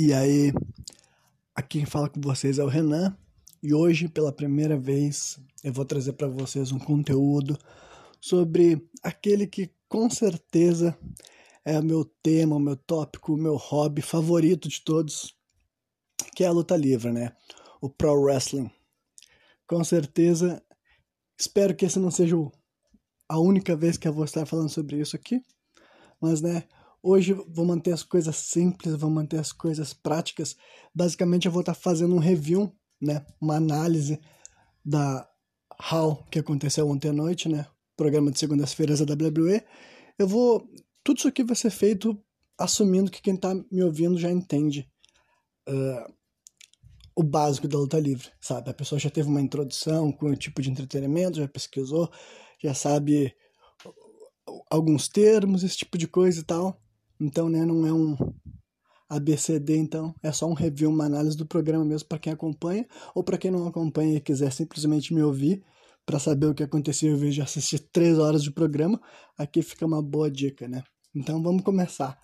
E aí, aqui quem fala com vocês é o Renan, e hoje, pela primeira vez, eu vou trazer para vocês um conteúdo sobre aquele que com certeza é o meu tema, o meu tópico, o meu hobby favorito de todos, que é a luta livre, né? O pro wrestling. Com certeza, espero que essa não seja a única vez que eu vou estar falando sobre isso aqui, mas né, Hoje vou manter as coisas simples, vou manter as coisas práticas. Basicamente eu vou estar fazendo um review, né, uma análise da How que aconteceu ontem à noite, né, programa de segundas-feiras da WWE. Eu vou tudo isso aqui vai ser feito assumindo que quem está me ouvindo já entende uh, o básico da luta livre, sabe? A pessoa já teve uma introdução com o tipo de entretenimento, já pesquisou, já sabe alguns termos, esse tipo de coisa e tal. Então, né, não é um ABCD, então, é só um review, uma análise do programa mesmo para quem acompanha, ou para quem não acompanha e quiser simplesmente me ouvir para saber o que aconteceu em vez de assistir três horas de programa, aqui fica uma boa dica, né? Então, vamos começar.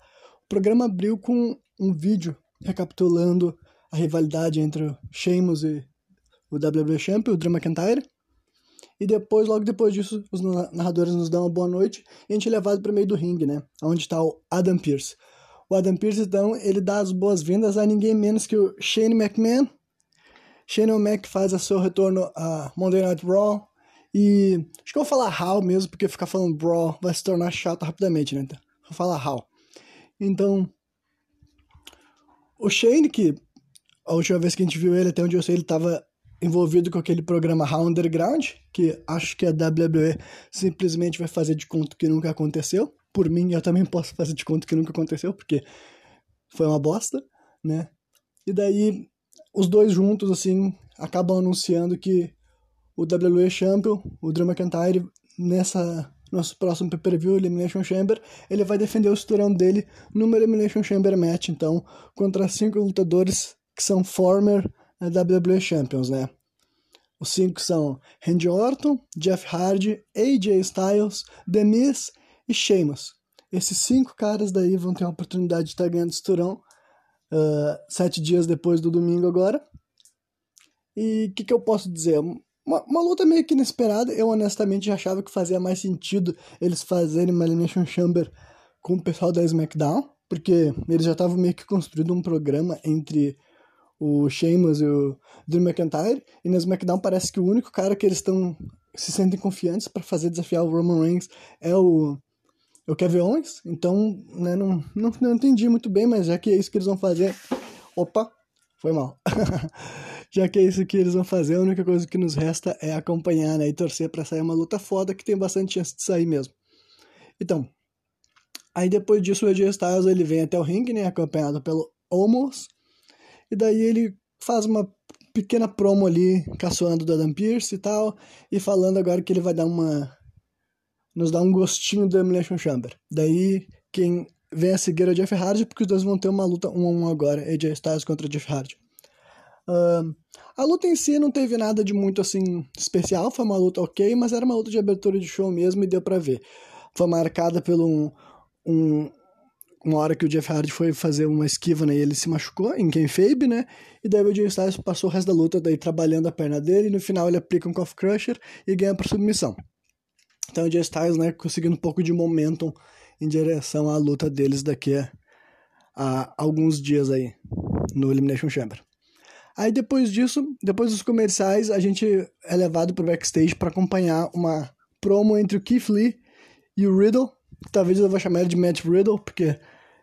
O programa abriu com um vídeo recapitulando a rivalidade entre o Sheamus e o WWE Champion, o Drew McIntyre, e depois, logo depois disso, os narradores nos dão uma boa noite e a gente é levado para o meio do ringue, né? Onde está o Adam Pearce. O Adam Pearce, então, ele dá as boas-vindas a ninguém menos que o Shane McMahon. Shane O'Mac faz o seu retorno a Monday Night Raw. E acho que eu vou falar How mesmo, porque ficar falando Raw vai se tornar chato rapidamente, né? Então, vou falar How. Então, o Shane, que a última vez que a gente viu ele, até onde eu sei, ele estava envolvido com aquele programa How Underground, que acho que a WWE simplesmente vai fazer de conta que nunca aconteceu. Por mim, eu também posso fazer de conta que nunca aconteceu, porque foi uma bosta, né? E daí, os dois juntos, assim, acabam anunciando que o WWE Champion, o Drew McIntyre, nessa nosso próximo pay-per-view, Elimination Chamber, ele vai defender o cinturão dele numa Elimination Chamber match, então, contra cinco lutadores que são former WWE Champions, né? Os cinco são Randy Orton, Jeff Hardy, AJ Styles, The e Sheamus. Esses cinco caras daí vão ter a oportunidade de estar ganhando cinturão uh, sete dias depois do domingo agora. E o que, que eu posso dizer? Uma, uma, luta meio que inesperada. Eu honestamente achava que fazia mais sentido eles fazerem uma Elimination Chamber com o pessoal da SmackDown, porque eles já estavam meio que construindo um programa entre o Sheamus e o Drew McIntyre, e na SmackDown parece que o único cara que eles estão se sentem confiantes para fazer desafiar o Roman Reigns é o, é o Kevin Owens, então né, não, não, não entendi muito bem, mas já que é isso que eles vão fazer. Opa, foi mal. já que é isso que eles vão fazer, a única coisa que nos resta é acompanhar né, e torcer para sair uma luta foda que tem bastante chance de sair mesmo. Então, aí depois disso o AJ Styles ele vem até o ringue, né, acompanhado pelo Omos, e daí ele faz uma pequena promo ali, caçoando do Adam Pearce e tal, e falando agora que ele vai dar uma. nos dar um gostinho do Elimination Chamber. Daí quem vem a seguir é o Jeff Hardy, porque os dois vão ter uma luta um a um agora, AJ Styles contra Jeff Hardy. Uh, a luta em si não teve nada de muito assim especial, foi uma luta ok, mas era uma luta de abertura de show mesmo e deu pra ver. Foi marcada pelo um, um uma hora que o Jeff Hardy foi fazer uma esquiva, né, e ele se machucou em kayfabe, né, e daí o Jay Styles passou o resto da luta daí trabalhando a perna dele, e no final ele aplica um Cough Crusher e ganha por submissão. Então o Jay Styles, né, conseguindo um pouco de momentum em direção à luta deles daqui a, a alguns dias aí, no Elimination Chamber. Aí depois disso, depois dos comerciais, a gente é levado pro backstage para acompanhar uma promo entre o Keith Lee e o Riddle, talvez eu vou chamar ele de Matt Riddle, porque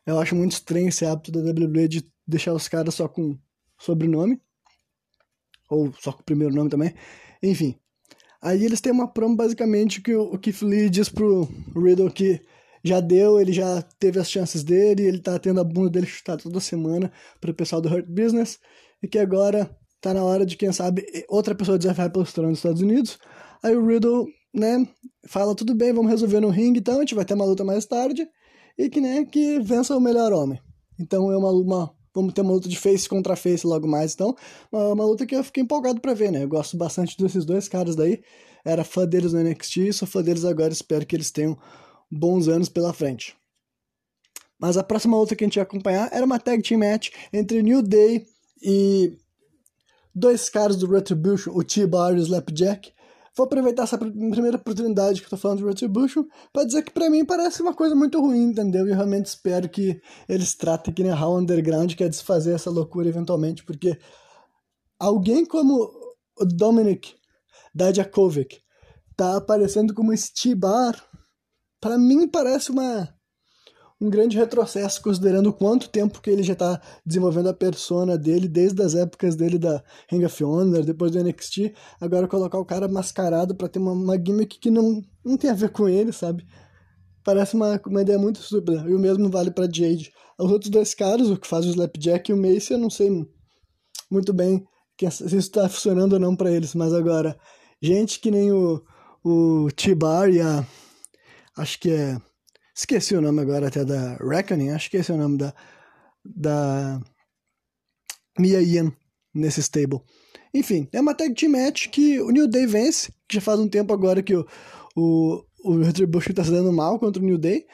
eu acho muito estranho esse hábito da WWE de deixar os caras só com sobrenome. Ou só com o primeiro nome também. Enfim. Aí eles têm uma promo basicamente que o Keith Lee diz pro Riddle que já deu, ele já teve as chances dele, ele tá tendo a bunda dele chutada toda semana pro pessoal do Hurt Business, e que agora tá na hora de, quem sabe, outra pessoa desafiar pelos tronos dos Estados Unidos. Aí o Riddle, né, fala, tudo bem, vamos resolver no ringue então, a gente vai ter uma luta mais tarde e que, né, que vença o melhor homem. Então é uma, uma vamos ter uma luta de face contra face logo mais, então, uma, uma luta que eu fiquei empolgado para ver, né? Eu gosto bastante desses dois caras daí. Era fã deles no NXT, sou fã deles agora, espero que eles tenham bons anos pela frente. Mas a próxima luta que a gente ia acompanhar era uma tag team match entre New Day e dois caras do Retribution, o T-Bar e o Slapjack. Vou aproveitar essa primeira oportunidade que eu tô falando de Retribution para dizer que para mim parece uma coisa muito ruim, entendeu? E eu realmente espero que eles tratem que nem Raw Underground, que é desfazer essa loucura eventualmente, porque alguém como o Dominic Dajakovic tá aparecendo como Steve Bar, para mim parece uma um grande retrocesso, considerando quanto tempo que ele já está desenvolvendo a persona dele, desde as épocas dele da Ring of Honor, depois do NXT, agora colocar o cara mascarado para ter uma, uma gimmick que não, não tem a ver com ele, sabe? Parece uma, uma ideia muito estúpida. E o mesmo vale para Jade. Os outros dois caras, o que faz o Slapjack e o Mace, eu não sei muito bem se isso está funcionando ou não para eles, mas agora, gente que nem o, o T-Bar e a. Acho que é Esqueci o nome agora até da Reckoning, acho que esse é o nome da, da Mia Ian nesse stable. Enfim, é uma tag team match que o New Day vence, que já faz um tempo agora que o, o, o Retribution tá se dando mal contra o New Day.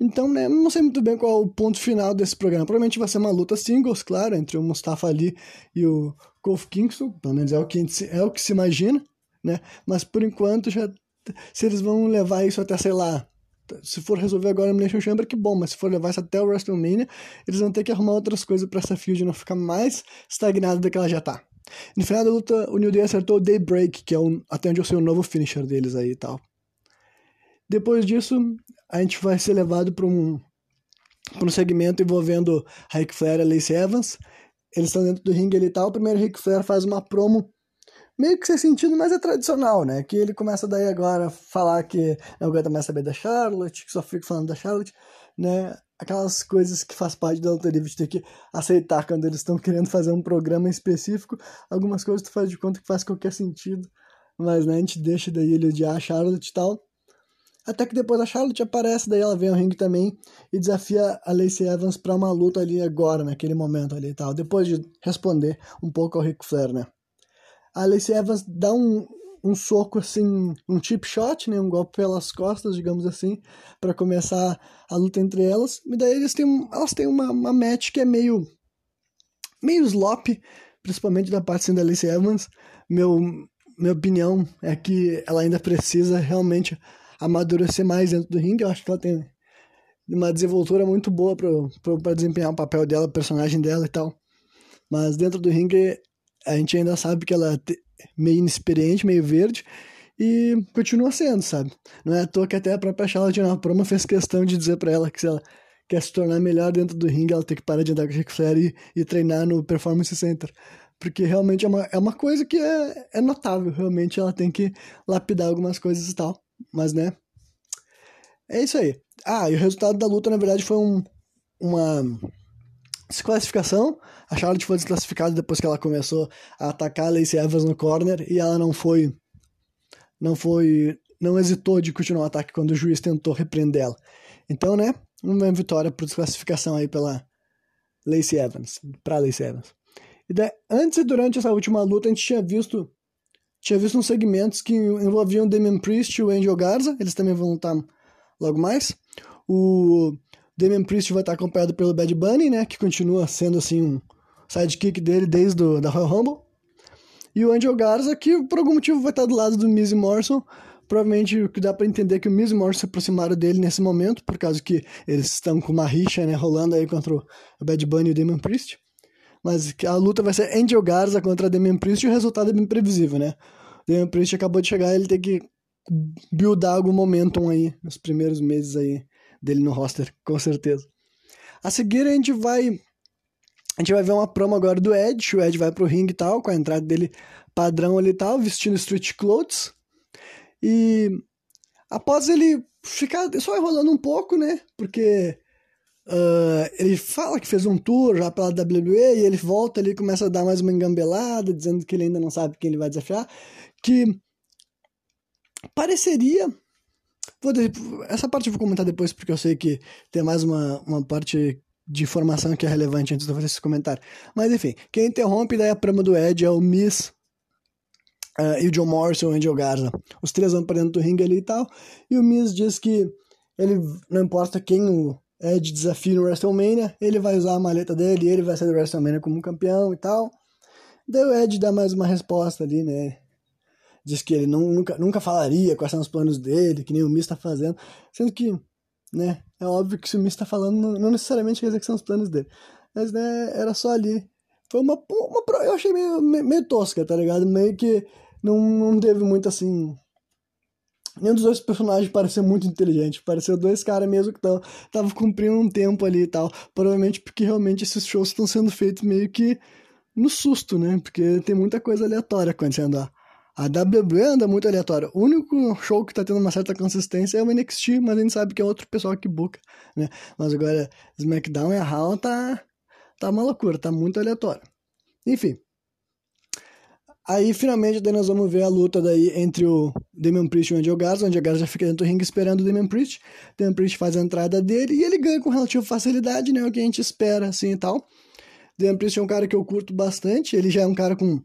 Então, né, não sei muito bem qual é o ponto final desse programa. Provavelmente vai ser uma luta singles, claro, entre o Mustafa Ali e o Kofi Kingston, pelo menos é o que, é o que se imagina, né? Mas por enquanto, já, se eles vão levar isso até, sei lá, se for resolver agora a Elimination Chamber, que bom, mas se for levar isso até o WrestleMania, eles vão ter que arrumar outras coisas para essa field não ficar mais estagnada do que ela já tá. No final da luta, o New Day acertou o Daybreak, que é um, até onde eu sei o novo finisher deles aí e tal. Depois disso, a gente vai ser levado para um, um segmento envolvendo Ric Flair e Lacey Evans. Eles estão dentro do ringue ali e tal. O primeiro Ric Flair faz uma promo meio que sem sentido, mas é tradicional, né? Que ele começa daí agora a falar que não aguenta mais saber da Charlotte, que só fica falando da Charlotte, né? Aquelas coisas que faz parte da luta livre de ter que aceitar quando eles estão querendo fazer um programa específico. Algumas coisas tu faz de conta que faz qualquer sentido, mas né, a gente deixa daí ele odiar a Charlotte e tal. Até que depois a Charlotte aparece, daí ela vem ao ringue também e desafia a Lacey Evans para uma luta ali agora, naquele momento ali e tal. Depois de responder um pouco ao Ric Flair, né? A Lacey Evans dá um, um soco assim, um chip shot, né, um golpe pelas costas, digamos assim, para começar a luta entre elas. E daí eles têm, elas têm uma, uma match que é meio meio slop, principalmente da parte assim, da Lacey Evans. Meu minha opinião é que ela ainda precisa realmente amadurecer mais dentro do ringue. Eu acho que ela tem uma desenvoltura muito boa para desempenhar o papel dela, o personagem dela e tal. Mas dentro do ringue a gente ainda sabe que ela é meio inexperiente, meio verde, e continua sendo, sabe? Não é à toa que até a própria Charlotte na promo fez questão de dizer para ela que se ela quer se tornar melhor dentro do ringue, ela tem que parar de andar com o Ric Flair e, e treinar no Performance Center. Porque realmente é uma, é uma coisa que é, é notável, realmente ela tem que lapidar algumas coisas e tal. Mas, né? É isso aí. Ah, e o resultado da luta, na verdade, foi um, uma desclassificação. A Charlotte foi desclassificada depois que ela começou a atacar a Lacey Evans no corner e ela não foi. Não foi. Não hesitou de continuar o ataque quando o juiz tentou repreender ela. Então, né? Uma vitória por desclassificação aí pela Lacey Evans. Pra Lacey Evans. E daí, antes e durante essa última luta, a gente tinha visto. Tinha visto uns segmentos que envolviam Damian Priest e o Angel Garza. Eles também vão lutar logo mais. O Damian Priest vai estar acompanhado pelo Bad Bunny, né? Que continua sendo assim um sidekick dele desde do, da Royal Rumble. E o Angel Garza, que por algum motivo vai estar do lado do Miz Morrison. Provavelmente o que dá para entender é que o Miz Morrison se aproximaram dele nesse momento, por causa que eles estão com uma rixa, né? Rolando aí contra o Bad Bunny e o Damian Priest. Mas a luta vai ser Angel Garza contra Damian Priest e o resultado é bem previsível, né? O Damian Priest acabou de chegar, ele tem que buildar algum momentum aí nos primeiros meses aí dele no roster, com certeza. A seguir a gente vai a gente vai ver uma promo agora do Ed, o Ed vai pro ringue e tal, com a entrada dele padrão ali e tal, vestindo street clothes. E após ele ficar só enrolando um pouco, né? Porque uh, ele fala que fez um tour já pela WWE e ele volta ali começa a dar mais uma engambelada, dizendo que ele ainda não sabe quem ele vai desafiar. Que pareceria Vou, essa parte eu vou comentar depois, porque eu sei que tem mais uma, uma parte de informação que é relevante antes de eu fazer esse comentário. Mas enfim, quem interrompe daí a prama do Ed é o Miss uh, e o John Morrison e o Angel Garza. Os três vão para dentro do ringue ali e tal. E o Miss diz que ele não importa quem o Edge desafia no WrestleMania, ele vai usar a maleta dele, ele vai sair do WrestleMania como campeão e tal. Daí o Ed dá mais uma resposta ali, né? Diz que ele nunca, nunca falaria quais são os planos dele, que nem o Miz tá fazendo. Sendo que, né, é óbvio que se o Miz tá falando, não, não necessariamente quer dizer que são os planos dele. Mas, né, era só ali. Foi uma, uma eu achei meio, meio, meio tosca, tá ligado? Meio que não, não teve muito assim Nenhum dos dois personagens pareceu muito inteligente. Pareceu dois caras mesmo que estavam cumprindo um tempo ali e tal. Provavelmente porque realmente esses shows estão sendo feitos meio que no susto, né? Porque tem muita coisa aleatória acontecendo lá. A WWE anda muito aleatória. O único show que tá tendo uma certa consistência é o NXT, mas a gente sabe que é outro pessoal que buca, né? Mas agora SmackDown e a Raw tá, tá uma loucura, tá muito aleatório. Enfim, Aí, finalmente, daí nós vamos ver a luta daí entre o Damian Priest e o Angel Garza. O Angel Garza já fica dentro do ringue esperando o Damian Priest. O Damian Priest faz a entrada dele e ele ganha com relativa facilidade, né? O que a gente espera, assim, e tal. Damian Priest é um cara que eu curto bastante. Ele já é um cara com...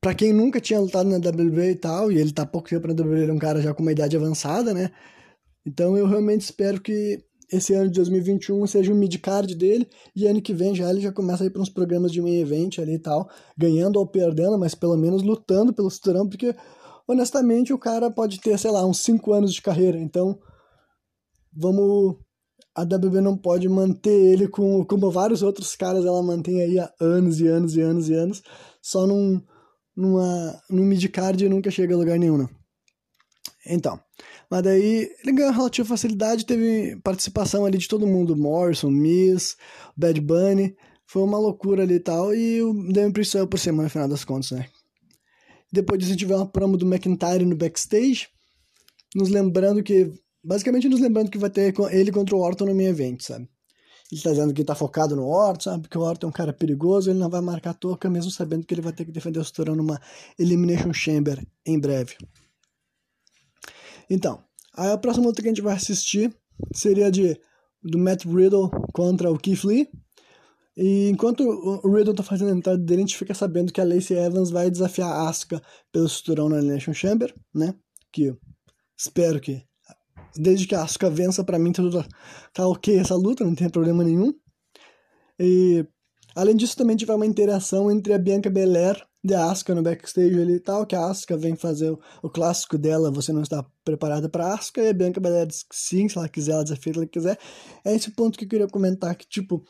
Pra quem nunca tinha lutado na WWE e tal, e ele tá pouco tempo na WWE, ele é um cara já com uma idade avançada, né? Então eu realmente espero que esse ano de 2021 seja o mid-card dele, e ano que vem já ele já começa a ir para uns programas de main event ali e tal, ganhando ou perdendo, mas pelo menos lutando pelo cinturão, porque honestamente o cara pode ter, sei lá, uns 5 anos de carreira, então vamos... A WB não pode manter ele com, como vários outros caras ela mantém aí há anos e anos e anos e anos, só num, numa, num mid-card e nunca chega a lugar nenhum, não. Então, mas daí ele ganhou relativa facilidade, teve participação ali de todo mundo, Morrison, Miss, Bad Bunny, foi uma loucura ali e tal, e o Priest saiu por semana no final das contas, né? Depois disso tiver uma promo do McIntyre no backstage, nos lembrando que, basicamente nos lembrando que vai ter ele contra o Orton no main event, sabe? Ele tá dizendo que tá focado no Orton, sabe? Que o Orton é um cara perigoso, ele não vai marcar toca, mesmo sabendo que ele vai ter que defender o cinturão numa Elimination Chamber em breve. Então, a próxima luta que a gente vai assistir seria de do Matt Riddle contra o Keith Lee. E enquanto o Riddle tá fazendo a entrada dele, a gente fica sabendo que a Lacey Evans vai desafiar a Asuka pelo cinturão na Nation Chamber, né? Que espero que desde que a Asuka vença, para mim tá, tudo, tá ok essa luta, não tem problema nenhum. E além disso, também tiver uma interação entre a Bianca Belair de Asuka no backstage ali e tal, que a Asuka vem fazer o, o clássico dela, você não está preparada para Asuka, e a Bianca Belair diz que sim, se ela quiser, ela desafia se ela quiser. É esse ponto que eu queria comentar, que tipo,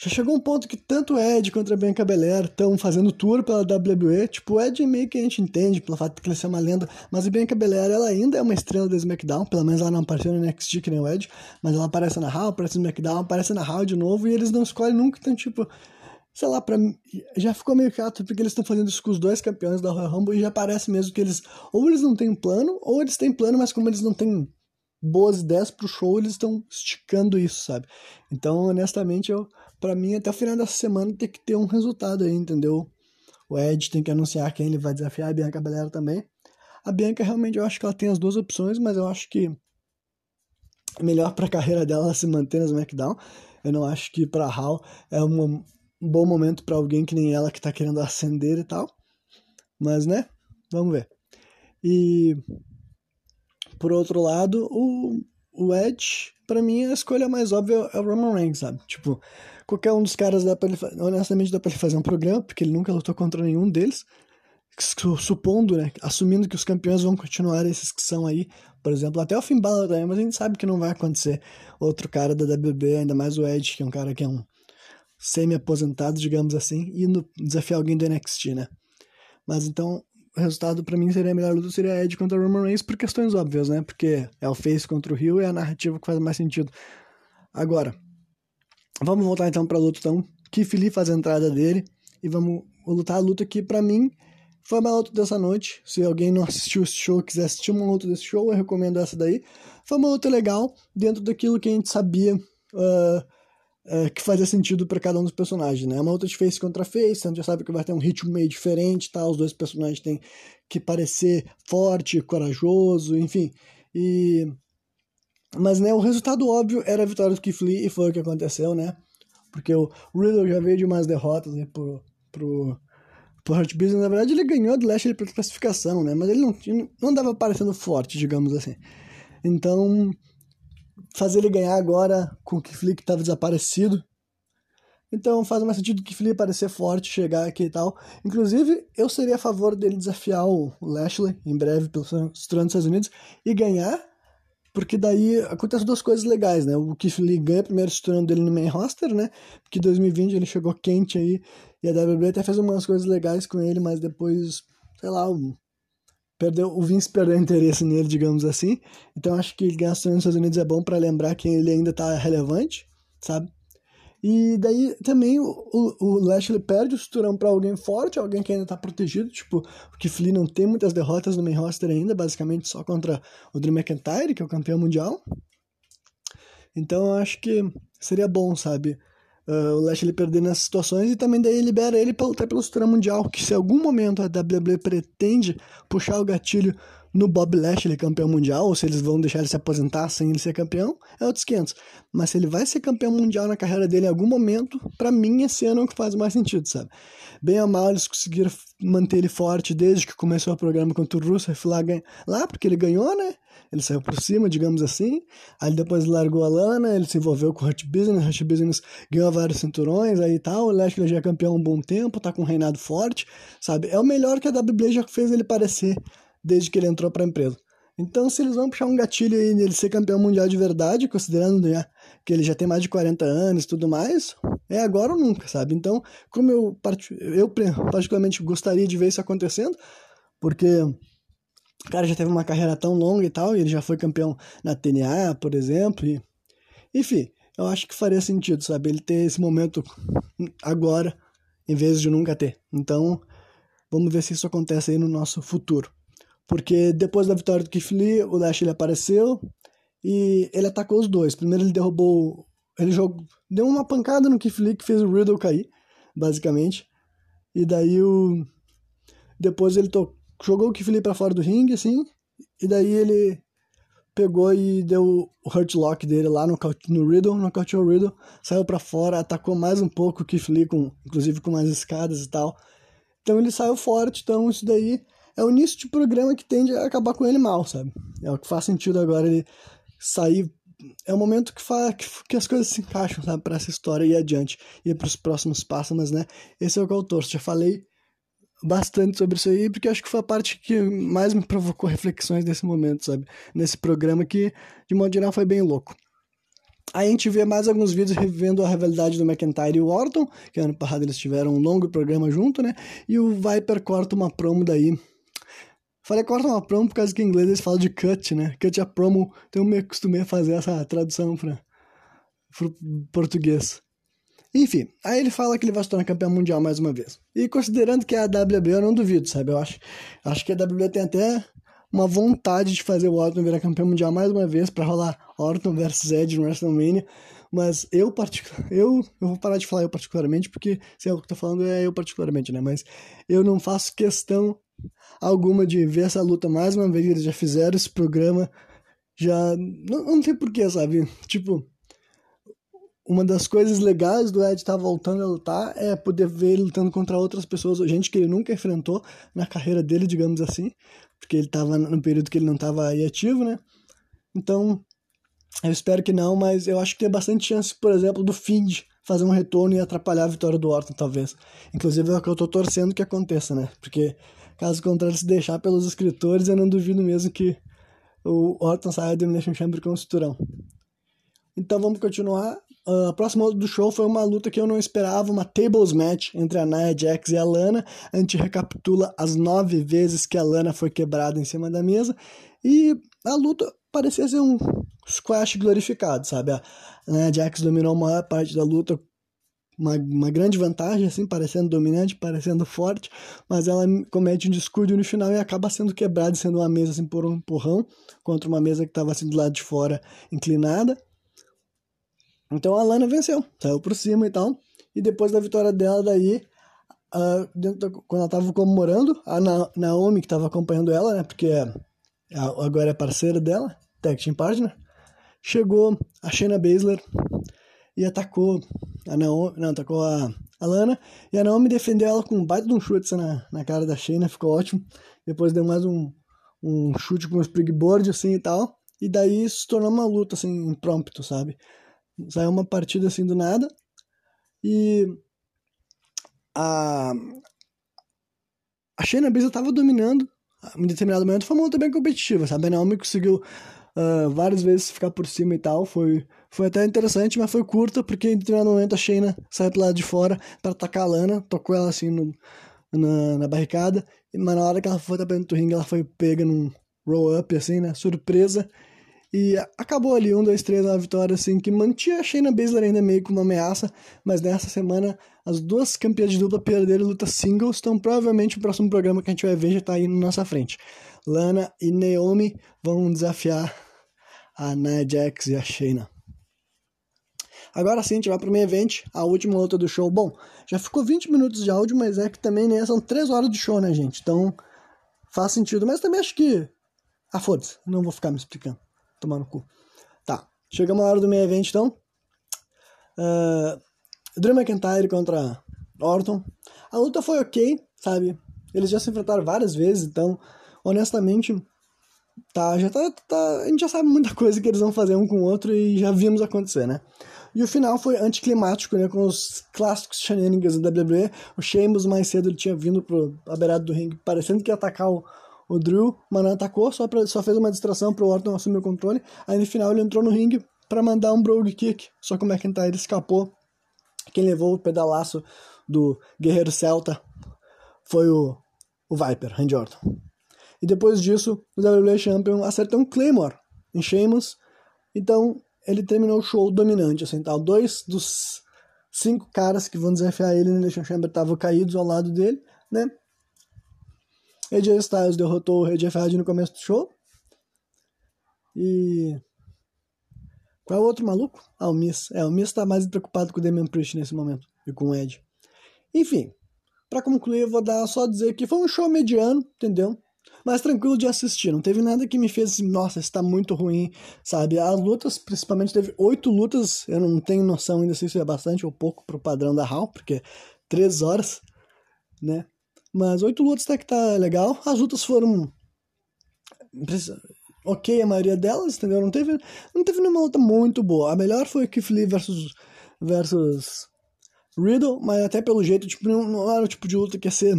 já chegou um ponto que tanto Ed quanto a Bianca Belair estão fazendo tour pela WWE, tipo, o Ed meio que a gente entende, pelo fato de que ele ser uma lenda, mas a Bianca Belair, ela ainda é uma estrela da SmackDown, pelo menos ela não apareceu no NXT que nem o Ed, mas ela aparece na Raw, aparece no SmackDown, aparece na Raw de novo, e eles não escolhem nunca, então tipo sei lá, pra mim, já ficou meio chato porque eles estão fazendo isso com os dois campeões da Royal Rumble e já parece mesmo que eles, ou eles não têm plano, ou eles têm plano, mas como eles não têm boas ideias pro show, eles estão esticando isso, sabe? Então, honestamente, eu, pra mim, até o final dessa semana tem que ter um resultado aí, entendeu? O Ed tem que anunciar quem ele vai desafiar, a Bianca Belair também. A Bianca, realmente, eu acho que ela tem as duas opções, mas eu acho que melhor pra carreira dela se manter no SmackDown. Eu não acho que pra Hall é um bom momento para alguém que nem ela que tá querendo ascender e tal. Mas, né? Vamos ver. E por outro lado, o, o Edge, para mim, a escolha mais óbvia é o Roman Reigns, sabe? Tipo, qualquer um dos caras dá ele, honestamente dá pra ele fazer um programa, porque ele nunca lutou contra nenhum deles. Supondo, né? Assumindo que os campeões vão continuar esses que são aí, por exemplo, até o Finn Balor também, mas a gente sabe que não vai acontecer outro cara da WB, ainda mais o Edge, que é um cara que é um semi-aposentado, digamos assim, e no, desafiar alguém do NXT, né? Mas então, o resultado para mim seria a melhor luta seria Ed contra Roman Reigns por questões óbvias, né? Porque é o Face contra o e é a narrativa que faz mais sentido. Agora, vamos voltar então pra luta então. Keith Lee faz a entrada dele e vamos lutar a luta que para mim foi a melhor luta dessa noite. Se alguém não assistiu esse show, quiser assistir uma luta desse show, eu recomendo essa daí. Foi uma luta legal, dentro daquilo que a gente sabia uh, é, que fazia sentido para cada um dos personagens, né? Uma luta de face contra face, a gente já sabe que vai ter um ritmo meio diferente, tá? Os dois personagens têm que parecer forte, corajoso, enfim. E mas né, o resultado óbvio era a vitória do Keith Lee e foi o que aconteceu, né? Porque o Riddle já veio de umas derrotas né, pro, pro, pro Hurt Business. Na verdade, ele ganhou do Lashley pela classificação, né? Mas ele não, não dava parecendo forte, digamos assim. Então, fazer ele ganhar agora com o Keith Lee que estava desaparecido. Então faz mais sentido que Keith parecer forte, chegar aqui e tal. Inclusive, eu seria a favor dele desafiar o Lashley em breve pelos trono dos Estados Unidos e ganhar, porque daí acontecem duas coisas legais, né? O Keith Lee ganha primeiro trono dele no main roster, né? Porque em 2020 ele chegou quente aí e a WWE até fez umas coisas legais com ele, mas depois, sei lá, o, perdeu, o Vince perdeu interesse nele, digamos assim. Então acho que ganhar os Estados Unidos é bom para lembrar que ele ainda tá relevante, sabe? E daí também o, o, Lashley perde o cinturão para alguém forte, alguém que ainda tá protegido. Tipo, o Keith não tem muitas derrotas no main roster ainda, basicamente só contra o Drew McIntyre, que é o campeão mundial. Então eu acho que seria bom, sabe? Uh, o Lashley perder nessas situações e também daí libera ele para lutar pelo cinturão mundial. Que se algum momento a WWE pretende puxar o gatilho no Bob Lashley campeão mundial, ou se eles vão deixar ele se aposentar sem ele ser campeão, é outros 500. Mas se ele vai ser campeão mundial na carreira dele em algum momento, para mim esse ano é o que faz mais sentido, sabe? Bem ou mal, eles conseguiram manter ele forte desde que começou o programa contra o Rusev lá, lá, porque ele ganhou, né? Ele saiu por cima, digamos assim. Aí depois largou a lana, ele se envolveu com o Hurt Business, Hurt Business ganhou vários cinturões aí e tal. O Lashley já é campeão há um bom tempo, tá com um reinado forte, sabe? É o melhor que a WWE já fez ele parecer desde que ele entrou para a empresa. Então, se eles vão puxar um gatilho aí nele ser campeão mundial de verdade, considerando né, que ele já tem mais de 40 anos e tudo mais, é agora ou nunca, sabe? Então, como eu, eu particularmente gostaria de ver isso acontecendo, porque o cara já teve uma carreira tão longa e tal, e ele já foi campeão na TNA, por exemplo, e, enfim, eu acho que faria sentido, sabe? Ele ter esse momento agora, em vez de nunca ter. Então, vamos ver se isso acontece aí no nosso futuro. Porque depois da vitória do Lee, o Lash ele apareceu e ele atacou os dois. Primeiro ele derrubou. Ele jogou, deu uma pancada no Lee que fez o Riddle cair, basicamente. E daí o. Depois ele to... jogou o Lee pra fora do ringue, assim. E daí ele pegou e deu o Hurt Lock dele lá no, no Riddle, nocauteou o Riddle, saiu para fora, atacou mais um pouco o Keith Lee, com, inclusive com mais escadas e tal. Então ele saiu forte, então isso daí é o início de programa que tende a acabar com ele mal, sabe? É o que faz sentido agora ele sair. É o momento que, faz, que, que as coisas se encaixam, sabe, para essa história ir adiante, ir para os próximos passos, mas, né, esse é o que eu torço. Já falei bastante sobre isso aí, porque acho que foi a parte que mais me provocou reflexões nesse momento, sabe? Nesse programa que, de modo geral, foi bem louco. Aí a gente vê mais alguns vídeos revivendo a rivalidade do McIntyre e o Orton, que ano passado eles tiveram um longo programa junto, né? E o Viper corta uma promo daí Falei corta uma promo por causa que em inglês eles falam de cut, né? Cut a promo, então eu me acostumei a fazer essa tradução para português. Enfim, aí ele fala que ele vai se tornar campeão mundial mais uma vez. E considerando que é a WWE, eu não duvido, sabe? Eu acho, acho que a WWE tem até uma vontade de fazer o Orton virar campeão mundial mais uma vez para rolar Orton versus Edge no WrestleMania. Mas eu, particular, eu, eu vou parar de falar eu particularmente, porque se é o que eu tô falando é eu particularmente, né? Mas eu não faço questão alguma de ver essa luta mais uma vez. Eles já fizeram esse programa, já. Não, não sei porquê, sabe? Tipo, uma das coisas legais do Ed estar tá voltando a lutar é poder ver ele lutando contra outras pessoas, gente que ele nunca enfrentou na carreira dele, digamos assim, porque ele estava no período que ele não estava aí ativo, né? Então, eu espero que não, mas eu acho que tem bastante chance, por exemplo, do Find fazer um retorno e atrapalhar a vitória do Orton, talvez. Inclusive é o que eu tô torcendo que aconteça, né? Porque Caso contrário, se deixar pelos escritores, eu não duvido mesmo que o Orton saia do Elimination Chamber com o cinturão. Então vamos continuar. Uh, a próxima luta do show foi uma luta que eu não esperava, uma tables match entre a Nia Jax e a Lana. A gente recapitula as nove vezes que a Lana foi quebrada em cima da mesa. E a luta parecia ser um squash glorificado, sabe? A Nia Jax dominou a maior parte da luta uma, uma grande vantagem, assim, parecendo dominante, parecendo forte, mas ela comete um descuido no final e acaba sendo quebrada, sendo uma mesa assim por um empurrão, contra uma mesa que estava assim do lado de fora, inclinada. Então a Lana venceu, saiu por cima e tal. E depois da vitória dela, daí, uh, da, quando ela estava comemorando, a Na Naomi, que estava acompanhando ela, né, porque agora é parceira dela, Tag Team Partner, chegou a Shayna Baszler e atacou a Naomi, não, atacou a, a Lana, e a Naomi defendeu ela com um baita de um chute na, na cara da Shayna, ficou ótimo. Depois deu mais um, um chute com o springboard, assim, e tal. e daí se tornou uma luta, assim, impromptu, sabe? Saiu uma partida assim do nada, e a, a Shayna Baszler estava dominando em determinado momento, foi uma luta bem competitiva, sabe? A Naomi conseguiu uh, várias vezes ficar por cima e tal, foi, foi até interessante, mas foi curta, porque em determinado momento a Shayna saiu pro lado de fora para atacar a Lana, tocou ela assim no, na, na barricada, mas na hora que ela foi pra dentro do ringue, ela foi pega num roll-up, assim, né? Surpresa. E acabou ali, um, dois, três, uma vitória, assim, que mantinha a Shayna Baszler ainda meio com uma ameaça, mas nessa semana as duas campeãs de dupla perderam luta singles, então provavelmente o próximo programa que a gente vai ver já tá aí na nossa frente. Lana e Naomi vão desafiar a Nia Jax e a Shayna. Agora sim, a gente vai pro meio evento, a última luta do show. Bom, já ficou 20 minutos de áudio, mas é que também né, são 3 horas de show, né, gente? Então faz sentido, mas também acho que. Ah, foda-se, não vou ficar me explicando tomar no cu. Tá, chegamos na hora do meio evento então. Uh, Drew McIntyre contra Orton. A luta foi ok, sabe? Eles já se enfrentaram várias vezes, então, honestamente, tá, já tá, tá, a gente já sabe muita coisa que eles vão fazer um com o outro e já vimos acontecer, né? E o final foi anticlimático, né? Com os clássicos shenanigans da WWE. O Sheamus mais cedo ele tinha vindo pro a beirada do ringue, parecendo que ia atacar o, o Drew, mas não atacou, só, pra, só fez uma distração pro Orton assumir o controle. Aí no final ele entrou no ringue para mandar um Brogue Kick, só que o McIntyre escapou. Quem levou o pedalaço do Guerreiro Celta foi o, o Viper, Randy Orton. E depois disso, o WWE Champion acertou um Claymore em Sheamus. Então, ele terminou o show dominante, assim, tal. Dois dos cinco caras que vão desafiar ele no Elimination Chamber estavam caídos ao lado dele, né? AJ Styles derrotou o Jeff Hardy no começo do show. E. Qual é o outro maluco? Ah, o Miss. É, o Miss tá mais preocupado com o Damian Priest nesse momento. E com o Ed. Enfim. para concluir, eu vou dar só dizer que foi um show mediano, entendeu? Mas tranquilo de assistir. Não teve nada que me fez assim, nossa, está muito ruim, sabe? As lutas, principalmente, teve oito lutas. Eu não tenho noção ainda se isso é bastante ou pouco pro padrão da HAL, porque três horas, né? Mas oito lutas até que tá legal. As lutas foram ok a maioria delas, entendeu? Não teve, não teve nenhuma luta muito boa. A melhor foi Keith Lee versus, versus Riddle, mas até pelo jeito, tipo, não era o tipo de luta que ia ser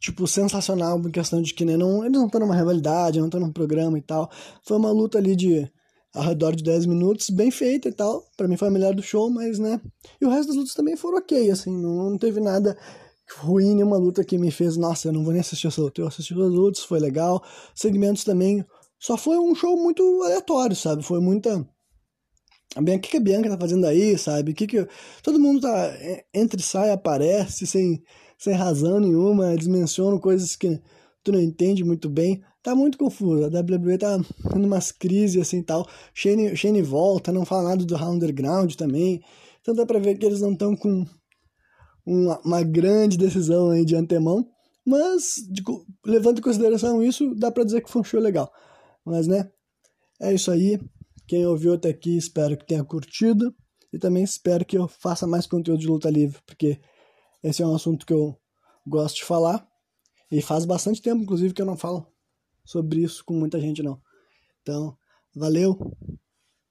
tipo, sensacional em questão de que né, não, eles não estão numa rivalidade, não estão num programa e tal. Foi uma luta ali de ao redor de 10 minutos, bem feita e tal. Para mim foi a melhor do show, mas né. E o resto das lutas também foram ok, assim, não, não teve nada ruim nenhuma luta que me fez, nossa, eu não vou nem assistir essa luta. Eu assisti as lutas, foi legal. Segmentos também. Só foi um show muito aleatório, sabe? Foi muita. Bem, o que, que a Bianca tá fazendo aí, sabe? Que, que. Todo mundo tá. Entre sai, aparece, sem, sem razão nenhuma, dimensiona coisas que tu não entende muito bem. Tá muito confuso. A WWE tá tendo umas crises assim tal. Shane, Shane volta, não fala nada do Underground também. Então dá pra ver que eles não estão com uma, uma grande decisão aí de antemão, mas de, levando em consideração isso, dá para dizer que foi um show legal. Mas né, é isso aí. Quem ouviu até aqui, espero que tenha curtido e também espero que eu faça mais conteúdo de luta livre, porque esse é um assunto que eu gosto de falar e faz bastante tempo, inclusive, que eu não falo sobre isso com muita gente não. Então, valeu.